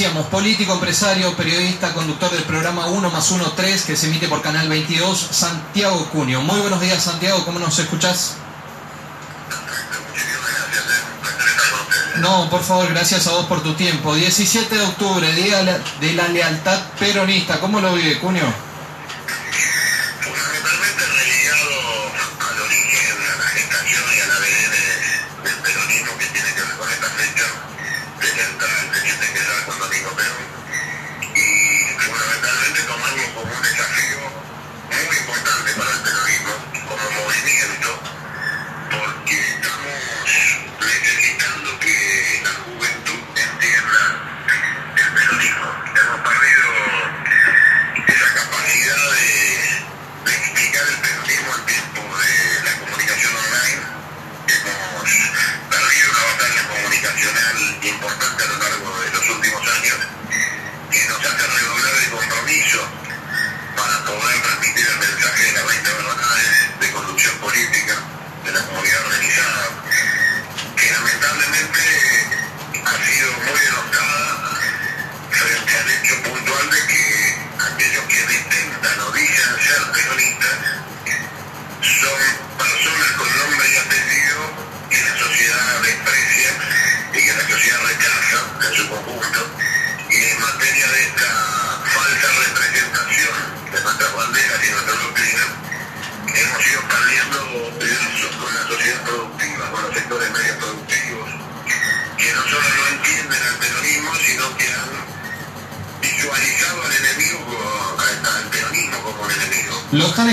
decíamos, político, empresario, periodista, conductor del programa 1 más 1 3 que se emite por Canal 22, Santiago Cunio. Muy buenos días, Santiago, ¿cómo nos escuchás? No, por favor, gracias a vos por tu tiempo. 17 de octubre, Día de la Lealtad Peronista. ¿Cómo lo vive, Cunio?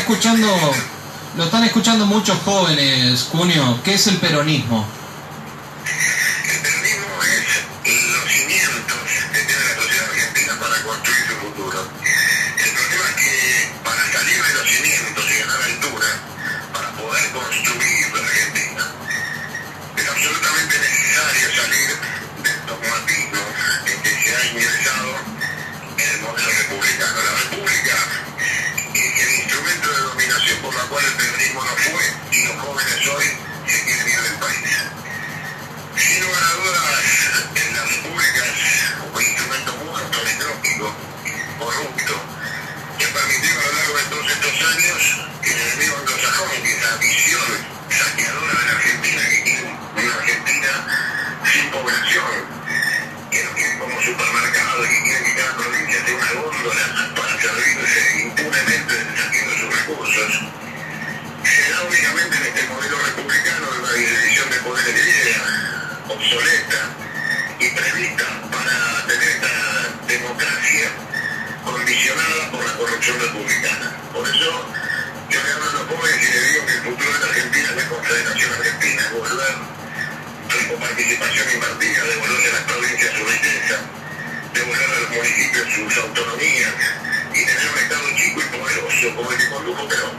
Escuchando, lo están escuchando muchos jóvenes, Cunio. ¿Qué es el peronismo? municipios sus autonomías y tener un Estado chico y poderoso como el que condujo Perón,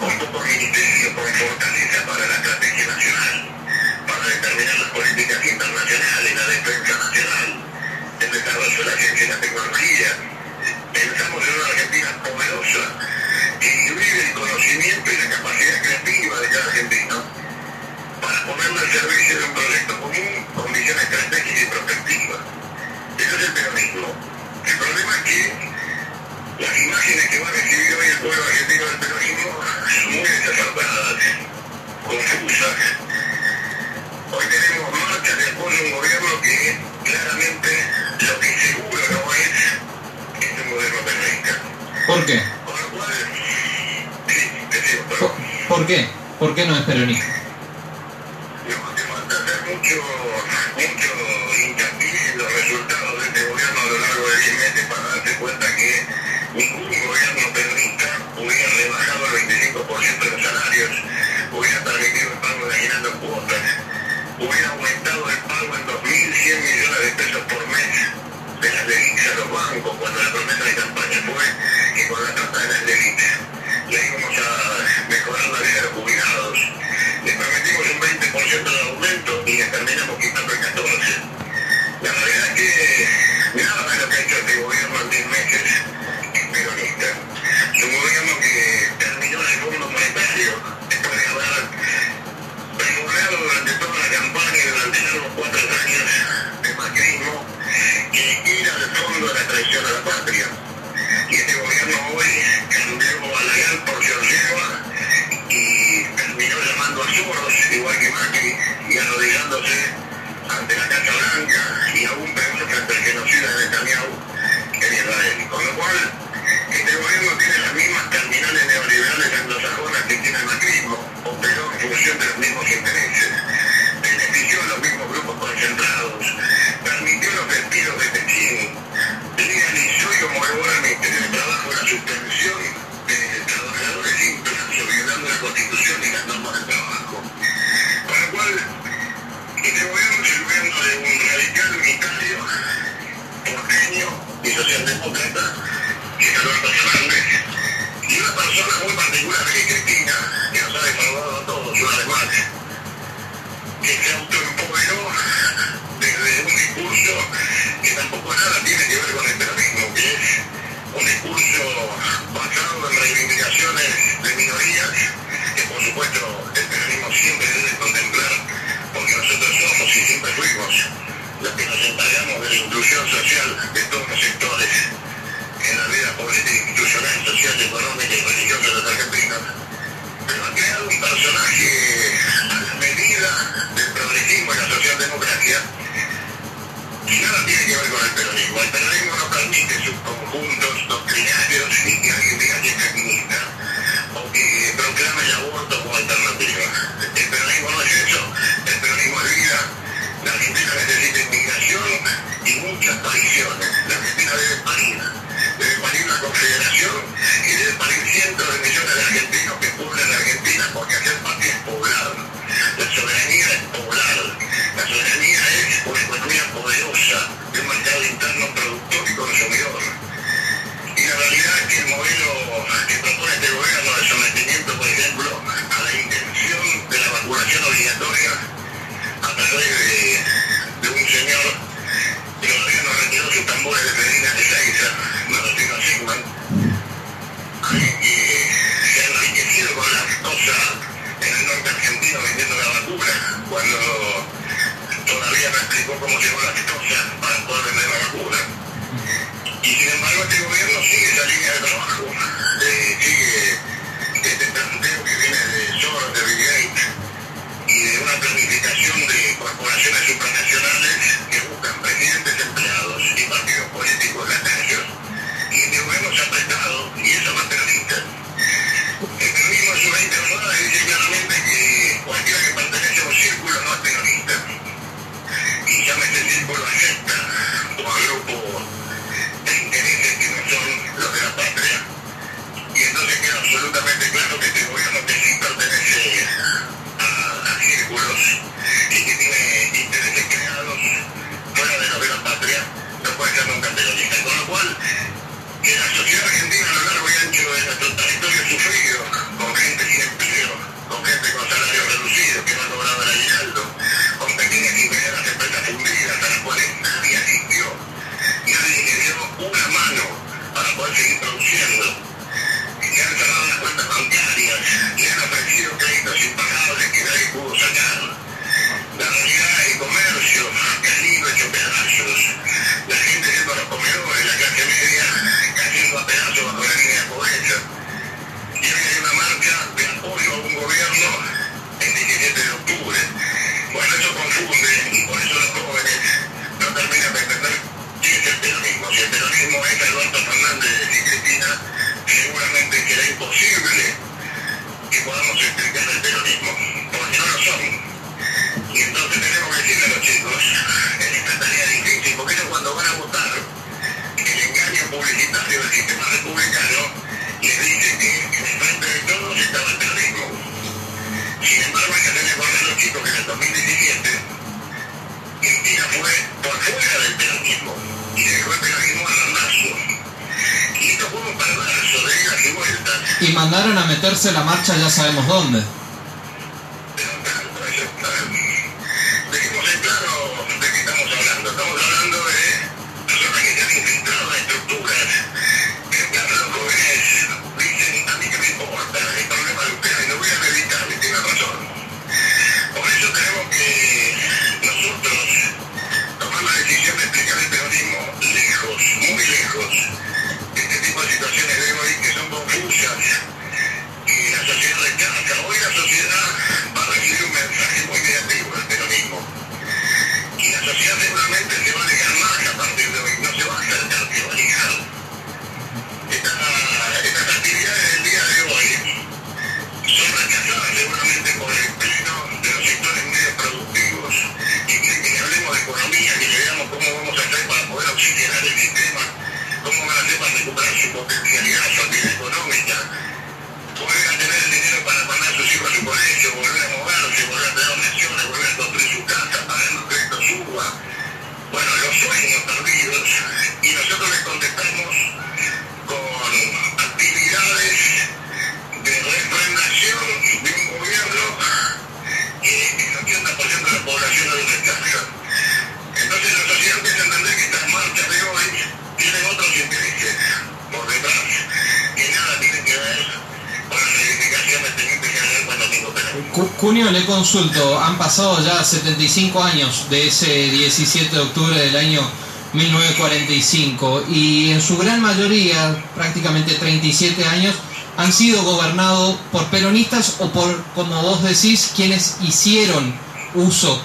con pocos ministerios, con fortaleza para la estrategia nacional, para determinar las políticas internacionales, la defensa nacional, el desarrollo de la ciencia y la tecnología y nada tiene que ver con el peronismo. El peronismo no permite sus conjuntos doctrinarios ni que alguien diga que es feminista o que proclame el aborto como alternativa. El peronismo no es eso. El peronismo es vida. La Argentina necesita inmigración y muchas pariciones. La Argentina debe parir. Debe parir la confederación y debe parir cientos de millones de argentinos que pueblan la Argentina porque hacer patria es poblar. La soberanía es poblar. La soberanía es una economía poderosa de un mercado interno productor y consumidor. Y la realidad es que el modelo que propone este gobierno de sometimiento, por ejemplo, a la intención de la vacunación obligatoria a través de por la secta o a grupos tenderistas que no son los de la patria. Y entonces queda absolutamente claro que este gobierno que sí pertenece a, a círculos y que tiene intereses creados fuera de los de la patria, no puede ser nunca peronista. Con lo cual, que la sociedad argentina a lo largo y ancho de nuestro territorio sufrió Chico Chill. imposible que podamos explicar el peronismo, porque no lo son. Y entonces tenemos que decirle a los chicos, en esta tarea difícil, porque ellos cuando van a votar, el engaño publicitario del sistema republicano les dice que en el frente de todos estaba el peronismo. Sin embargo, hay que tener que los chicos que en el 2017 Cristina fue por fuera del peronismo y dejó el peronismo al lazo. Y mandaron a meterse la marcha ya sabemos dónde. Cunio, le consulto, han pasado ya 75 años de ese 17 de octubre del año 1945 y en su gran mayoría, prácticamente 37 años, han sido gobernados por peronistas o por, como vos decís, quienes hicieron uso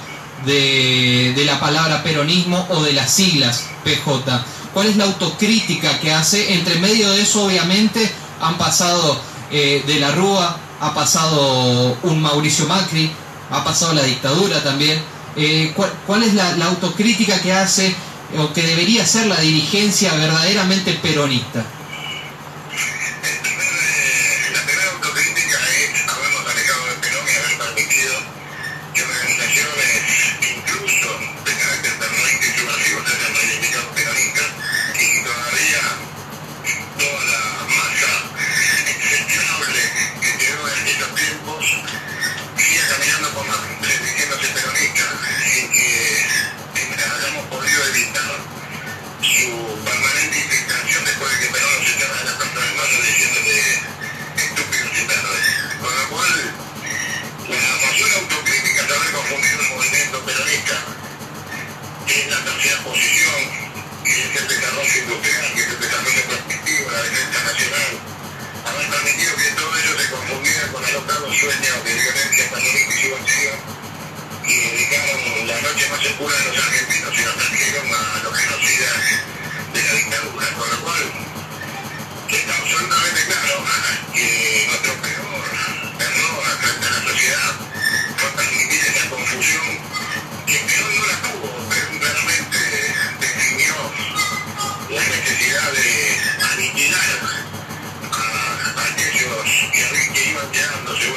de, la palabra peronismo o de las siglas PJ. ¿Cuál es la autocrítica que hace? Entre medio de eso, obviamente, han pasado eh, de la Rúa, ha pasado un Mauricio Macri, ha pasado la dictadura también. Eh, ¿cuál, es la, autocrítica que hace o que debería ser la dirigencia verdaderamente peronista? confundir el movimiento peronista, que es la tercera posición, que es el desarrollo industrial, que es el desarrollo productivo, la defensa nacional, haber permitido que todo ello se confundiera con adoptados sueños de violencia católica y subversiva, y dedicaron la noche más oscura de los argentinos y nos trajeron a los genocidas de la dictadura, con lo cual está absolutamente claro que nuestro peor error frente a la sociedad que en teoría la tuvo, pero realmente definió la necesidad de aniquilar a, a aquellos que iban quedándose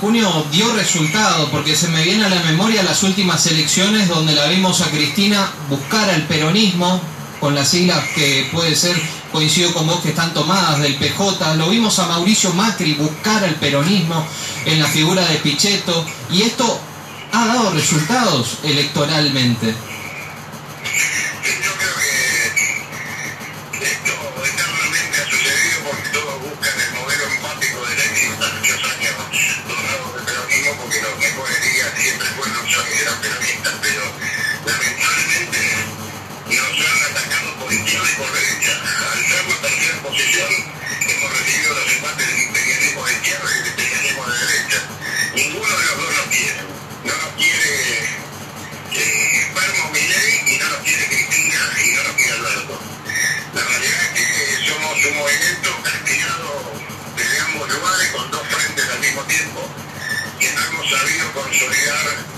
Cunio dio resultado, porque se me viene a la memoria las últimas elecciones donde la vimos a Cristina buscar al peronismo, con las siglas que puede ser, coincido con vos, que están tomadas del PJ, lo vimos a Mauricio Macri buscar al peronismo en la figura de Pichetto, y esto ha dado resultados electoralmente. pero lamentablemente nos han atacado por izquierda y por derecha. Al ser nuestra posición, hemos recibido los embates del imperialismo de izquierda y del imperialismo de derecha. Ninguno de los dos nos quiere. No nos quiere eh, Palmo Miley y no nos quiere Cristina y no nos quiere Alberto. La realidad es que somos un movimiento castigado desde ambos lugares con dos frentes al mismo tiempo y no hemos sabido consolidar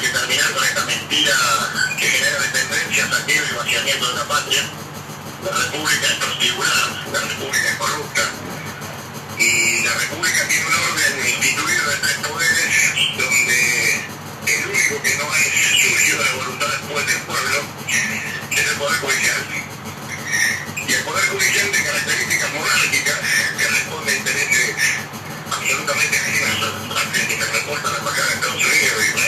Que terminar con esta mentira que genera dependencia, saqueo y vaciamiento de la patria. La república es prostíbula, la república es corrupta. Y la república tiene un orden instituido de tres poderes donde el único que no es surgido de voluntad después del pueblo es el Poder Judicial. Y el Poder Judicial de características monárquicas que responde a intereses absolutamente ajenos que reporta la Embajada de Estados Unidos,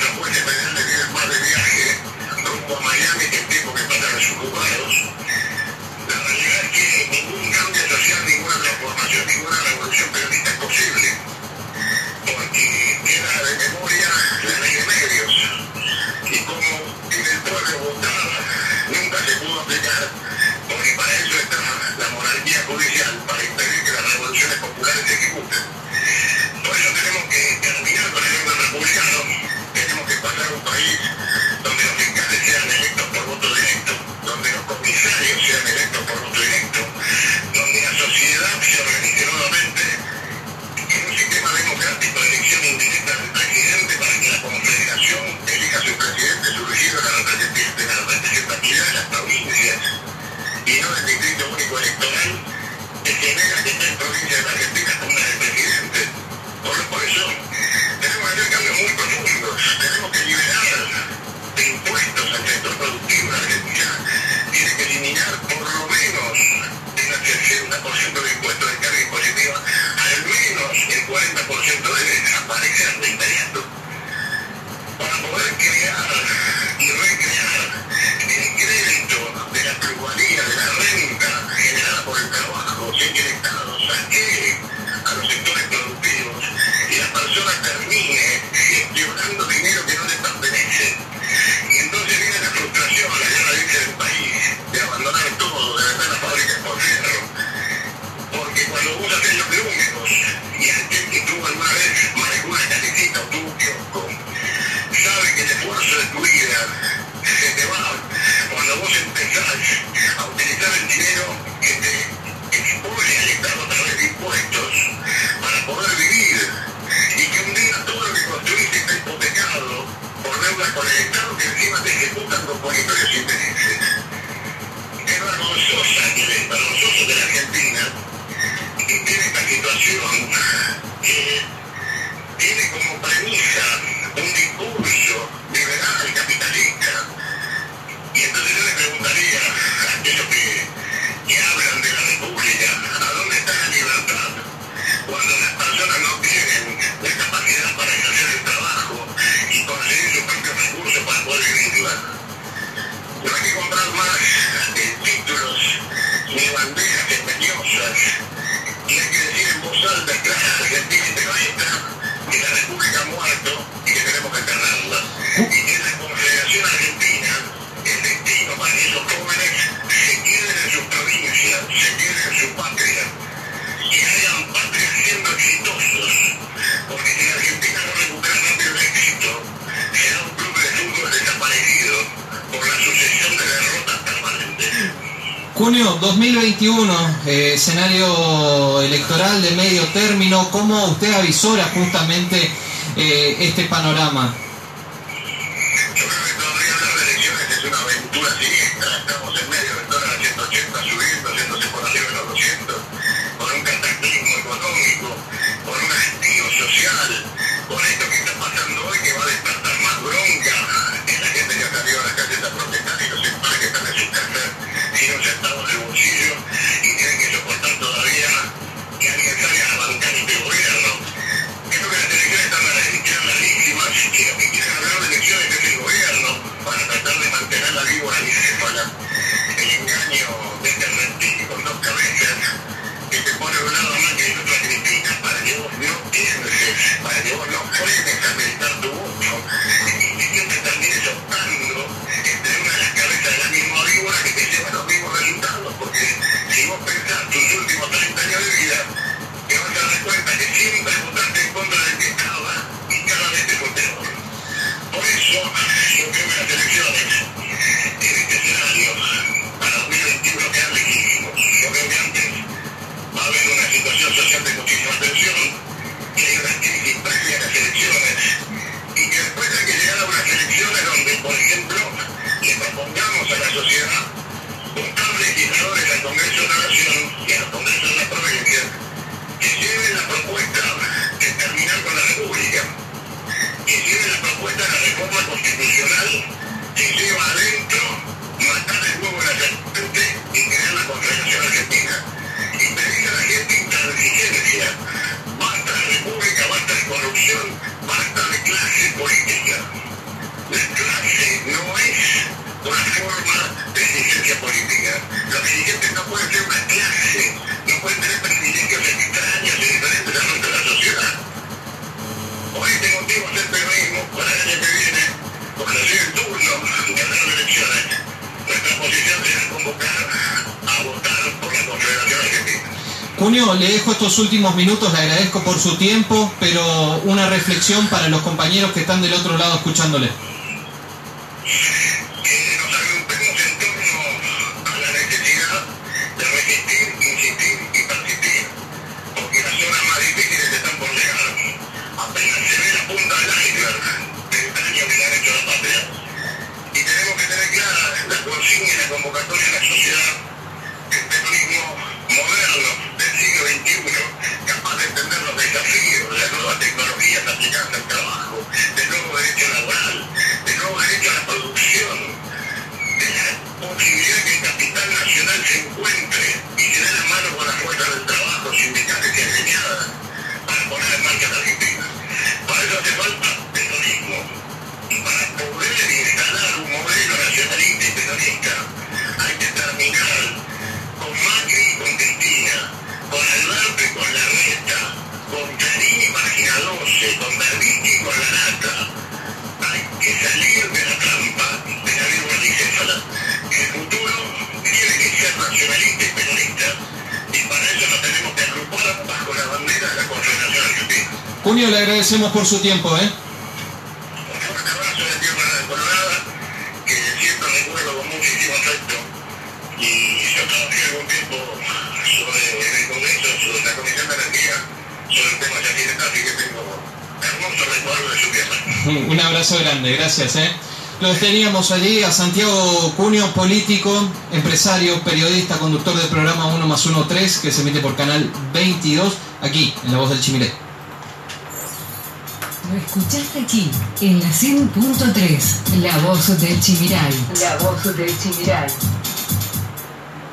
Junio 2021, eh, escenario electoral de medio término, ¿cómo usted avisora justamente eh, este panorama? Cunio, le dejo estos últimos minutos, le agradezco por su tiempo, pero una reflexión para los compañeros que están del otro lado escuchándole. Le agradecemos por su tiempo, ¿eh? Un abrazo grande, gracias. ¿eh? Los teníamos allí a Santiago Cunio, político, empresario, periodista, conductor del programa 1 más 1 3, que se emite por canal 22, aquí, en La Voz del Chimilé. Lo escuchaste aquí, en la 100.3, La Voz del Chimiral. La Voz del Chimiral.